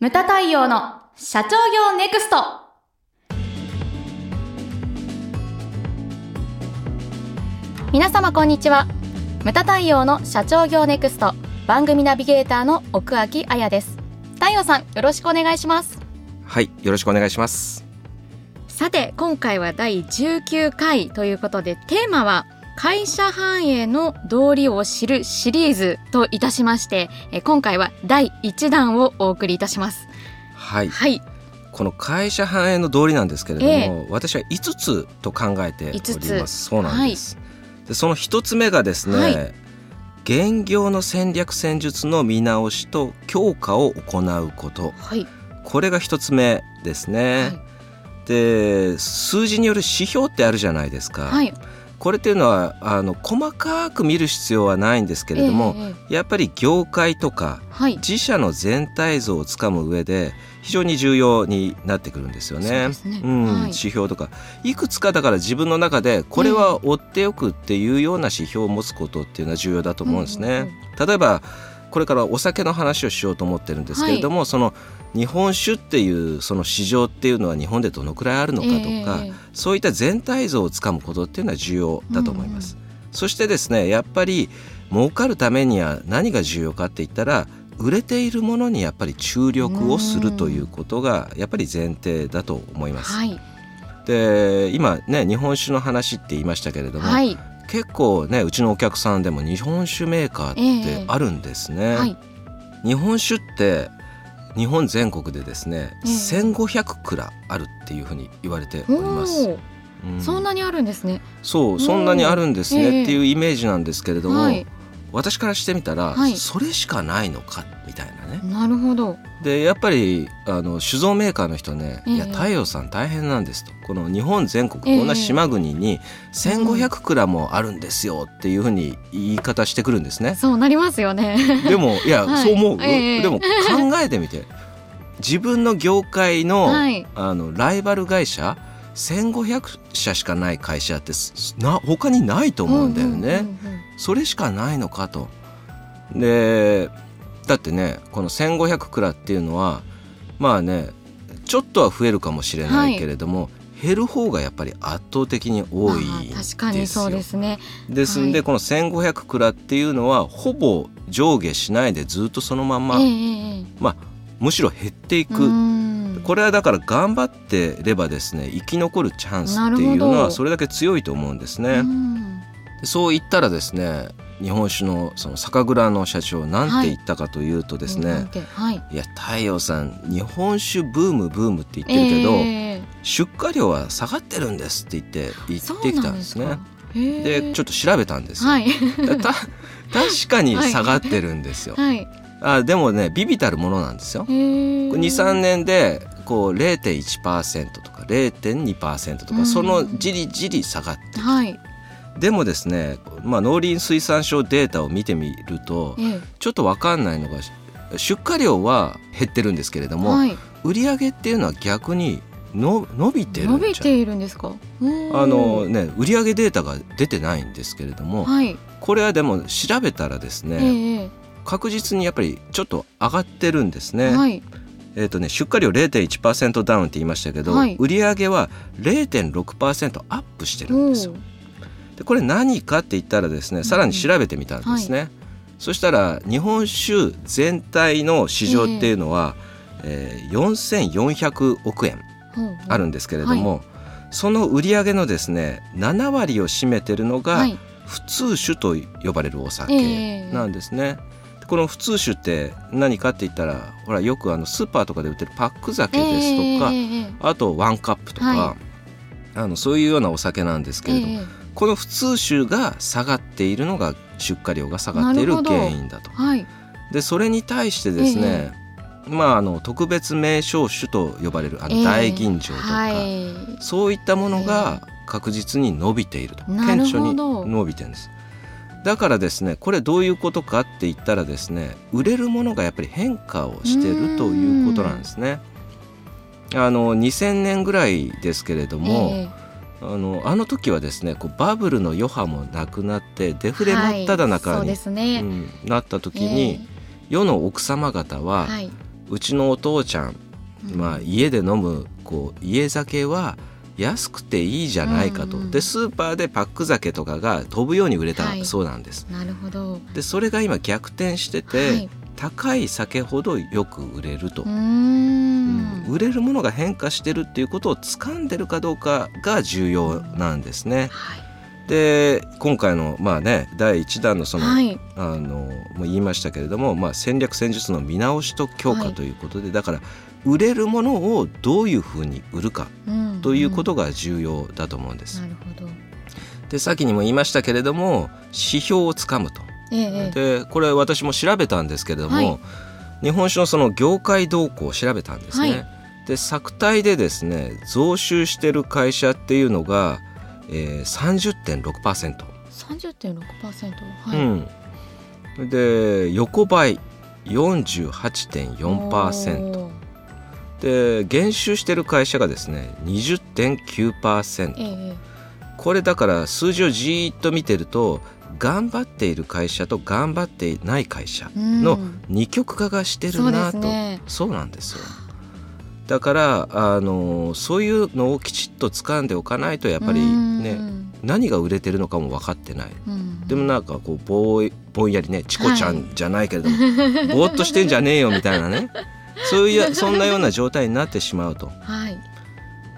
ムタ太陽の社長業ネクスト。皆様こんにちは。ムタ太陽の社長業ネクスト。番組ナビゲーターの奥脇彩です。太陽さんよろしくお願いします。はいよろしくお願いします。さて今回は第19回ということでテーマは会社繁栄の道理を知るシリーズといたしまして今回は第1弾をお送りいたします。はい、はい、この会社繁栄の道理なんですけれども、ええ。私は5つと考えております。そうなんです、でその1つ目がですね、はい。現業の戦略戦術の見直しと強化を行うこと。はい。これが1つ目ですね、で数字による指標ってあるじゃないですか、はいこれっていうのはあの細かく見る必要はないんですけれども、ええええ。やっぱり業界とかはい。自社の全体像をつかむ上で非常に重要になってくるんですよそうね。ですね。んはい。指標とか。いくつかだから自分の中でこれは追っておくっていうような指標を持つことっていうのは重要だと思うんですうんうんね。例えばこれからお酒の話をしようと思ってるんですけれども、その日本酒っていうその市場っていうのは日本でどのくらいあるのかとか、ええそういった全体像をつかむことっていうのは重要だと思います。そしてですねやっぱり儲かるためには何が重要かって言ったら売れているものにやっぱり注力をするということがやっぱり前提だと思います。はい。で今ね日本酒の話って言いましたけれども、はい結構ねうちのお客さんでも日本酒メーカーってあるんですね。はい。日本酒って日本全国でですね、ええ。1500蔵あるっていうふうに言われております。うん。そんなにあるんですね。そうそんなにあるんですね、ええ。っていうイメージなんですけれども、はい私からしてみたら、はい。それしかないのかみたいなね。なるほど。でやっぱりあの酒造メーカーの人ね「ええ。いや太陽さん大変なんです」と。この日本全国こんな島国に1500蔵もあるんですよっていうふうに言い方してくるんですね。そうなりますよね。でもいや、はい。そう思う、ええでも考えてみて。自分の業界の,、はい。あのライバル会社1500社しかない会社ってすな他にないと思うんだよね。うんうんうんうんそれしかないのかと。でだってねこの1,500蔵っていうのはまあねちょっとは増えるかもしれないけれども、減る方がやっぱり圧倒的に多いんですよ。まあ確かにそうですねですんで、はいこの1,500蔵っていうのはほぼ上下しないでずっとそのまま、ええええまあ、むしろ減っていええく。うんこれはだから頑張ってればですね生き残るチャンスっていうのはどそれだけ強いと思うんですね。そう言ったらですね日本酒のその酒蔵の社長なんて言ったかというとですね、はいい、や太陽さん日本酒ブームブームって言ってるけど、ええ。出荷量は下がってるんですって言って言ってきたんですね。ででちょっと調べたんですよ。はい。でた 確かに下がってるんですよ。はい。あでもねビビたるものなんですよ。23年でこう0.1%とか0.2%とか、うん。そのじりじり下がってはいでもですね、まあ、農林水産省データを見てみるとええ。ちょっと分かんないのが出荷量は減ってるんですけれども、はい。売り上げっていうのは逆にの伸びてる伸びているんですか？うん。あのね売り上げデータが出てないんですけれども、はい。これはでも調べたらですね、ええ確実にやっぱりちょっと上がってるんですね。はい。えーとね出荷量0.1%ダウンって言いましたけど、はい売り上げは0.6%アップしてるんですよでこれ何かって言ったらですねさらに調べてみたんですね、そしたら日本酒全体の市場っていうのは、えー。4400億円あるんですけれども、その売り上げのですね7割を占めてるのがはい。普通酒と呼ばれるおえ酒えなんですね。でこの普通酒って何かって言ったらほらよくあのスーパーとかで売ってるパック酒ですとか、ええええあとワンカップとか、はあのそういうようなお酒なんですけれども、ええこの普通酒が下がっているのが出荷量が下がっている原因だと。はい。でそれに対してですね、まああの特別名称酒と呼ばれるあええ。の大吟醸とか、はい。そういったものが確実に伸びていると、なるほど。顕著に伸びてるんです。だからですねこれどういうことかって言ったらですね売れるものがやっぱり変化をしてるということなんですね。あの2000年ぐらいですけれども、えあのあの時はですねこうバブルの余波もなくなってデフレ真っ只はい、そう中に、ですね、うんなった時に、世の奥様方は、はい。うちのお父ちゃん、まあ、家で飲むこう家酒は安くていいじゃないかと、うんうん。でスーパーでパック酒とかが飛ぶように売れたはい。そうなんです、なるほど。でそれが今逆転してて、はい高い酒ほどよく売れると。うー、ん。売れるものが変化してるっていうことを掴んでるかどうかが重要なんですね。はい。で今回のまあね第1弾のその、はい。あのもう言いましたけれども、まあ、戦略戦術の見直しと強化はい。ということで、だから売れるものをどういうふうに売るかうんということが重要だと思うんです。なるほど。で先にも言いましたけれども指標をつかむと。ええ。ええでこれ私も調べたんですけれども、はい。日本酒のその業界動向を調べたんですね。はい。で作体でですね増収してる会社っていうのが、えー、30.6%、30.6%うはい、ん、で横ばい48.4%おー。で減収してる会社がですね20.9%えええ。これだから数字をじーっと見てると頑張っている会社と頑張っていない会社えのうん。二極化がしてるなと、すね。そうなんですよ。だからあのそういうのをきちっと掴んでおかないとやっぱりねうん。何が売れてるのかも分かってない。うん。でもなんかこうぼいぼんやりねチコちゃんじゃないけれども、ぼーっとしてんじゃねえよみたいなね。そういうそんなような状態になってしまうと。はい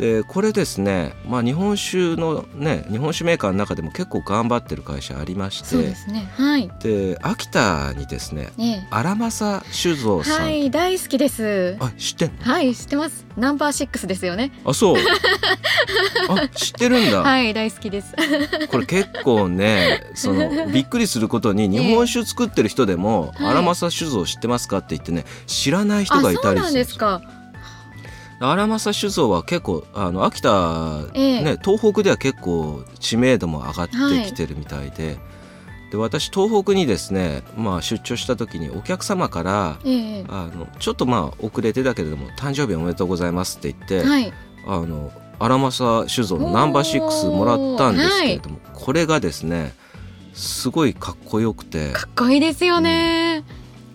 でこれですね、まあ、日本酒のね日本酒メーカーの中でも結構頑張ってる会社ありましてそうですね。はい。で秋田にですねええ。荒政酒造さん、はい大好きです。あ知ってんの？はい知ってます。ナンバーシックスですよね。あそう。あ知ってるんだ、はい大好きです。これ結構ねその びっくりすることに日本酒作ってる人でも「はい。荒政酒造知ってますか?」って言ってね知らない人がいたりあそうなんするん。ですか荒政酒造は結構あの秋田、ええ。ね東北では結構知名度も上がってきてるみたいで。で私東北にですね、まあ、出張した時にお客様からええ。あのちょっとまあ遅れてだけれども誕生日おめでとうございますって言って、はい。あの荒政酒造のナンバー6もらったんですけれども、これがですねすごいかっこよくて。かっこいいですよね、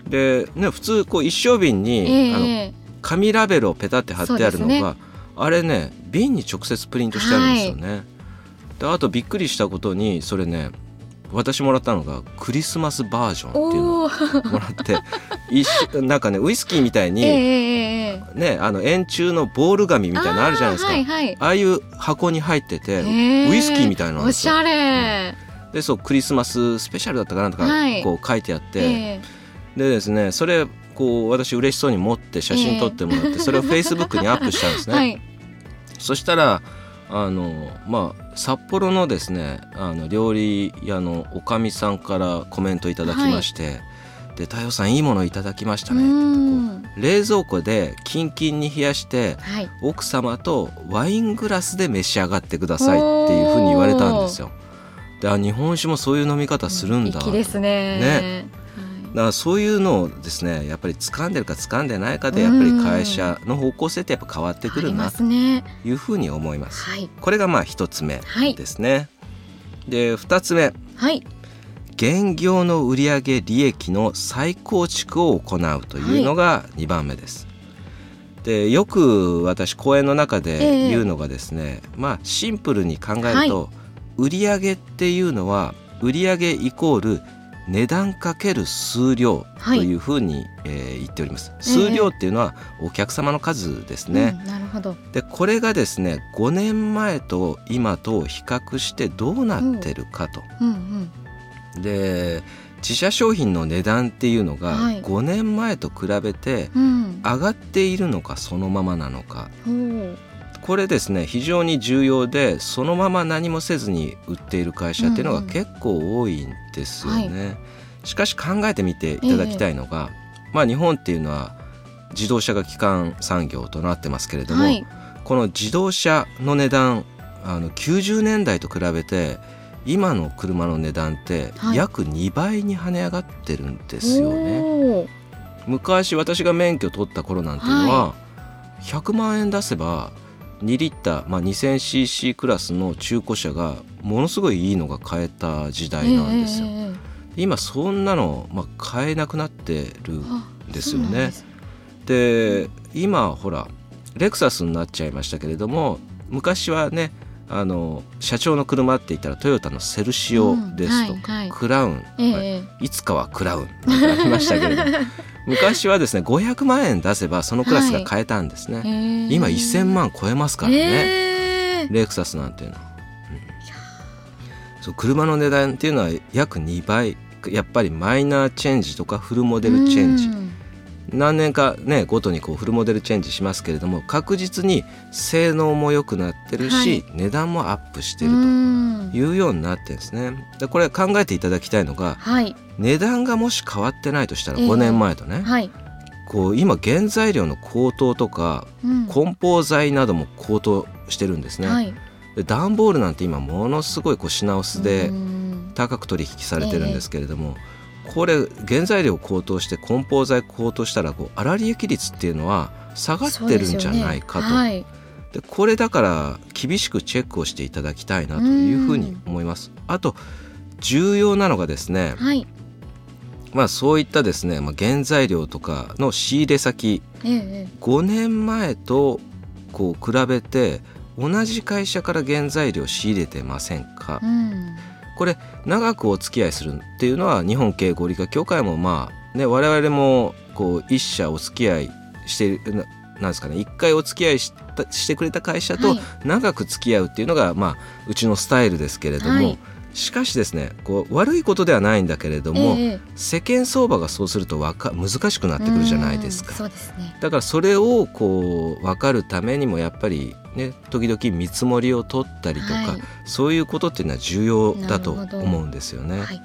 で、ね、普通こう一升瓶に、あのええ紙ラベルをペタって貼ってあるのが、ね。あれね瓶に直接プリントしてあるんですよね。であとびっくりしたことにそれね私もらったのがクリスマスバージョンっていうのをもらって一緒なんかねウイスキーみたいに、ええええねあの円柱のボール紙みたいなのあるじゃないですか。あーはいはい。ああいう箱に入ってて、へー。ウイスキーみたいなおしゃれ、でそうクリスマススペシャルだったかなとか、はい。こう書いてあって、ええでですねそれこう私嬉しそうに持って写真撮ってもらって、それをフェイスブックにアップしたんですね。はい。そしたらあのまあ札幌のですねあの料理屋のおかみさんからコメントいただきまして「で太陽さんいいものいただきましたうね」冷蔵庫でキンキンに冷やしてはい。奥様とワイングラスで召し上がってくださいっていうふうに言われたんですよ。であ日本酒もそういう飲み方するんだ粋ですね。ねだからそういうのをですねやっぱり掴んでるか掴んでないかでやっぱり会社の方向性ってやっぱ変わってくるなとすね。いうふうに思います。はい。これがまあ一つ目はい。ですね。で二つ目。はい。現業の売上利益の再構築を行うというのが2番目です。でよく私講演の中で言うのがですね、まあシンプルに考えると、売上っていうのは売上イコール値段かける数量というふうに、えー言っております。数量っていうのはお客様の数ですね。うんなるほど。でこれがですね5年前と今と比較してどうなってるかと。うんで自社商品の値段っていうのがはい。5年前と比べてうん。うん上がっているのかそのままなのか。おーこれですね非常に重要でそのまま何もせずに売っている会社っていうのがうんうん結構多いんですよね。しかし考えてみていただきたいのが、まあ日本っていうのは自動車が基幹産業となってますけれども、はい。この自動車の値段あの90年代と比べて今の車の値段ってはい。約2倍に跳ね上がってるんですよね。おー。昔私が免許取った頃なんていうのは、100万円出せば2リッター、まあ、2000cc クラスの中古車がものすごいいいのが買えた時代なんですよ。ええええ今そんなの、まあ、買えなくなってるあですよね。で今ほらレクサスになっちゃいましたけれども昔はねあの社長の車って言ったらトヨタのセルシオですとか、うんはいはい。クラウン、ええ。はいいつかはクラウンなんてありましたけれども。昔はですね500万円出せばそのクラスが買えたんですね、へー今1000万超えますからね、え。ーレクサスなんていうの。は、うん。そう車の値段っていうのは約2倍。やっぱりマイナーチェンジとかフルモデルチェンジ。うん何年かねごとにこうフルモデルチェンジしますけれども確実に性能も良くなってるし、はい。値段もアップしてるうん。というようになってるんですね。でこれ考えていただきたいのがはい。値段がもし変わってないとしたらええ5年前とね、はい、こう今原材料の高騰とかうん。梱包材なども高騰してるんですね、はい、で段ボールなんて今ものすごいこう品薄でうん。高く取引されてるんですけれども、これ原材料高騰して梱包材高騰したらこう粗利益率っていうのは下がってるんじゃないかと。でね。はい。でこれだから厳しくチェックをしていただきたいなというふうに思います。あと重要なのがですね、はい、まあ、そういったですね、まあ、原材料とかの仕入れ先。えええ5年前とこう比べて同じ会社から原材料仕入れてませんか？えうんこれ長くお付き合いするっていうのは日本経営合理化協会もまあね我々もこう一社お付き合いしているななんですかね一回お付き合いしたしてくれた会社とはい。長く付き合うっていうのが、まあ、うちのスタイルですけれども、はいしかしですねこう悪いことではないんだけれども、ええ世間相場がそうするとわか難しくなってくるじゃないですか。うん。そうですね。だからそれをこう分かるためにもやっぱりね時々見積もりを取ったりとか、はい。そういうことっていうのは重要だと思うんですよね。はい。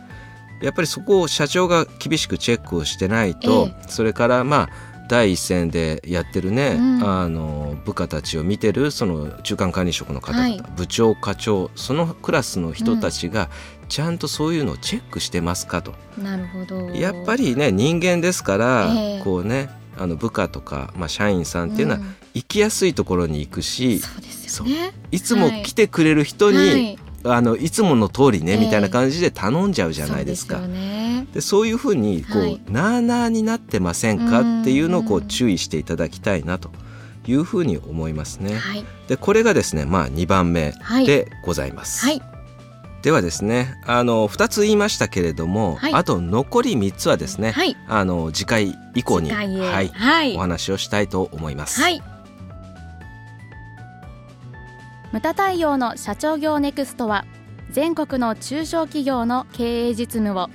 やっぱりそこを社長が厳しくチェックをしてないと、え。それからまあ第一線でやってるね、うん。あの部下たちを見てるその中間管理職の方々、はい。部長課長そのクラスの人たちがちゃんとそういうのをチェックしてますかと。なるほど。やっぱりね人間ですから、ええ。こうねあの部下とか、まあ、社員さんっていうのはん。行きやすいところに行くし、そうですよね。いつも来てくれる人に、はい。あのいつもの通りね、ええ。みたいな感じで頼んじゃうじゃないですか。そうですよねでそういうふうにこう、はい。なあなあになってませんか？っていうのをこううん注意していただきたいなというふうに思いますね。はい。でこれがですねまあ2番目はい。でございます。はい。ではですねあの2つ言いましたけれども、はい。あと残り3つはですね、はい。あの次回以降に、はい。お話をしたいと思います。はい。ムタ太陽の社長業ネクストは全国の中小企業の経営実務を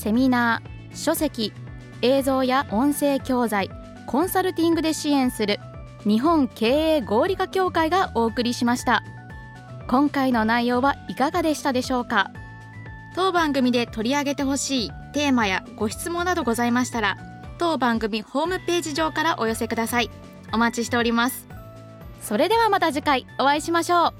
セミナー書籍映像や音声教材コンサルティングで支援する日本経営合理化協会がお送りしました。今回の内容はいかがでしたでしょうか？当番組で取り上げてほしいテーマやご質問などございましたら当番組ホームページ上からお寄せください。お待ちしております。それではまた次回お会いしましょう